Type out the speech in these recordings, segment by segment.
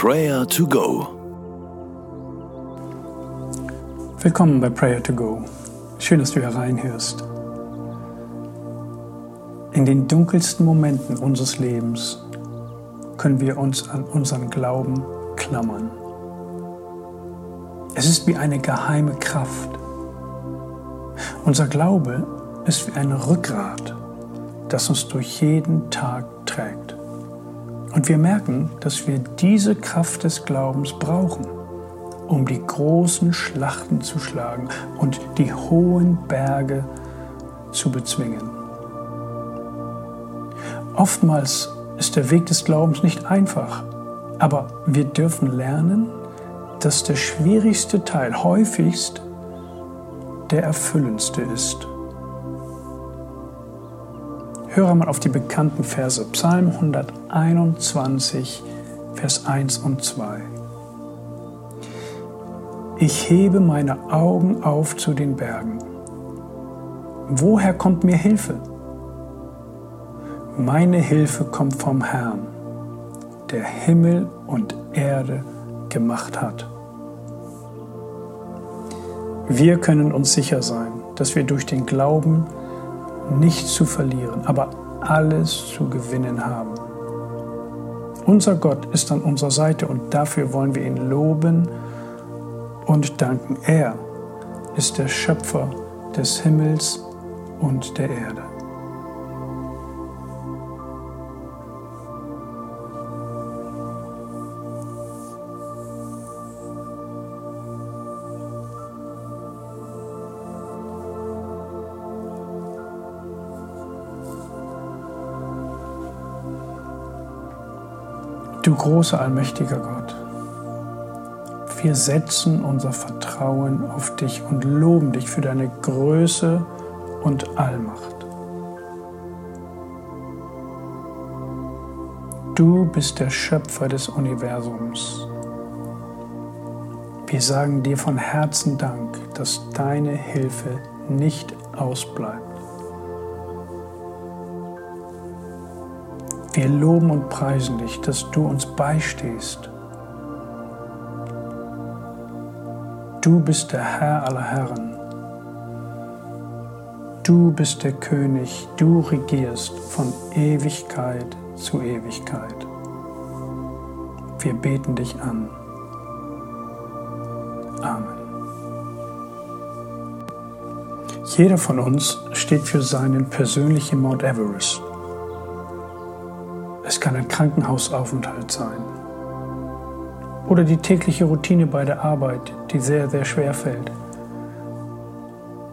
Prayer to Go. Willkommen bei Prayer to Go. Schön, dass du hereinhörst. In den dunkelsten Momenten unseres Lebens können wir uns an unseren Glauben klammern. Es ist wie eine geheime Kraft. Unser Glaube ist wie ein Rückgrat, das uns durch jeden Tag trägt. Und wir merken, dass wir diese Kraft des Glaubens brauchen, um die großen Schlachten zu schlagen und die hohen Berge zu bezwingen. Oftmals ist der Weg des Glaubens nicht einfach, aber wir dürfen lernen, dass der schwierigste Teil häufigst der erfüllendste ist. Höre mal auf die bekannten Verse Psalm 121, Vers 1 und 2. Ich hebe meine Augen auf zu den Bergen. Woher kommt mir Hilfe? Meine Hilfe kommt vom Herrn, der Himmel und Erde gemacht hat. Wir können uns sicher sein, dass wir durch den Glauben nichts zu verlieren, aber alles zu gewinnen haben. Unser Gott ist an unserer Seite und dafür wollen wir ihn loben und danken. Er ist der Schöpfer des Himmels und der Erde. Du großer, allmächtiger Gott, wir setzen unser Vertrauen auf dich und loben dich für deine Größe und Allmacht. Du bist der Schöpfer des Universums. Wir sagen dir von Herzen Dank, dass deine Hilfe nicht ausbleibt. Wir loben und preisen dich, dass du uns beistehst. Du bist der Herr aller Herren. Du bist der König, du regierst von Ewigkeit zu Ewigkeit. Wir beten dich an. Amen. Jeder von uns steht für seinen persönlichen Mount Everest. Es kann ein Krankenhausaufenthalt sein. Oder die tägliche Routine bei der Arbeit, die sehr, sehr schwer fällt.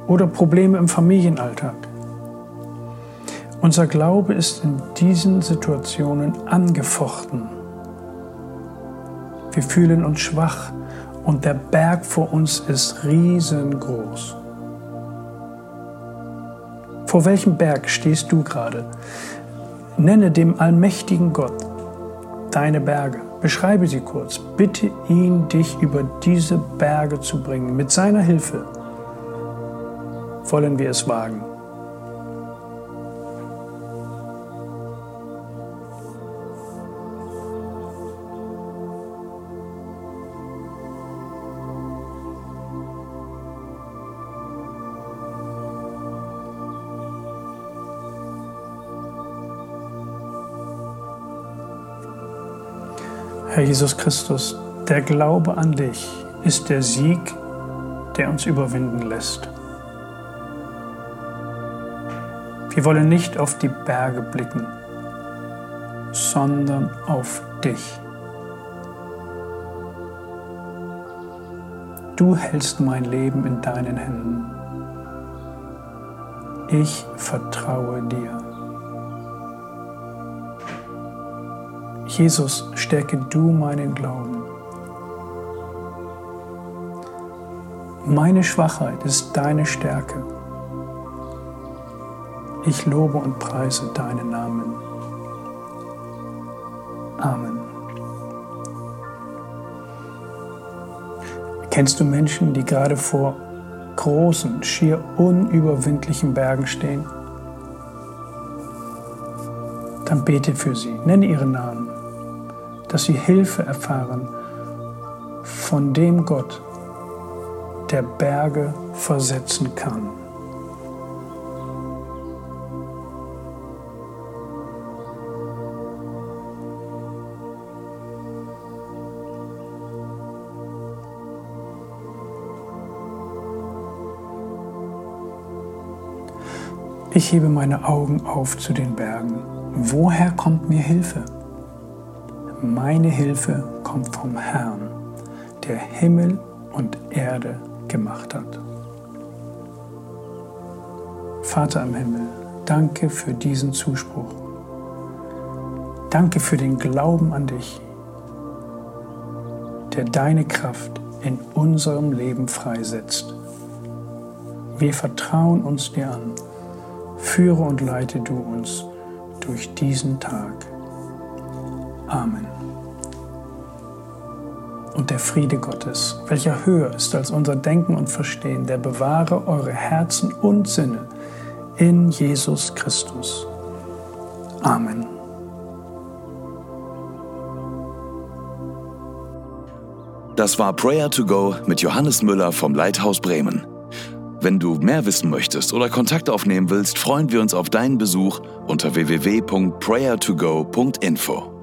Oder Probleme im Familienalltag. Unser Glaube ist in diesen Situationen angefochten. Wir fühlen uns schwach und der Berg vor uns ist riesengroß. Vor welchem Berg stehst du gerade? Nenne dem allmächtigen Gott deine Berge. Beschreibe sie kurz. Bitte ihn, dich über diese Berge zu bringen. Mit seiner Hilfe wollen wir es wagen. Herr Jesus Christus, der Glaube an dich ist der Sieg, der uns überwinden lässt. Wir wollen nicht auf die Berge blicken, sondern auf dich. Du hältst mein Leben in deinen Händen. Ich vertraue dir. Jesus, stärke du meinen Glauben. Meine Schwachheit ist deine Stärke. Ich lobe und preise deinen Namen. Amen. Kennst du Menschen, die gerade vor großen, schier unüberwindlichen Bergen stehen? Dann bete für sie, nenne ihren Namen dass sie Hilfe erfahren von dem Gott, der Berge versetzen kann. Ich hebe meine Augen auf zu den Bergen. Woher kommt mir Hilfe? Meine Hilfe kommt vom Herrn, der Himmel und Erde gemacht hat. Vater im Himmel, danke für diesen Zuspruch. Danke für den Glauben an dich, der deine Kraft in unserem Leben freisetzt. Wir vertrauen uns dir an Führe und leite du uns durch diesen Tag. Amen. Und der Friede Gottes, welcher höher ist als unser Denken und Verstehen, der bewahre eure Herzen und Sinne in Jesus Christus. Amen. Das war Prayer to Go mit Johannes Müller vom Leithaus Bremen. Wenn du mehr wissen möchtest oder Kontakt aufnehmen willst, freuen wir uns auf deinen Besuch unter www.prayertogo.info.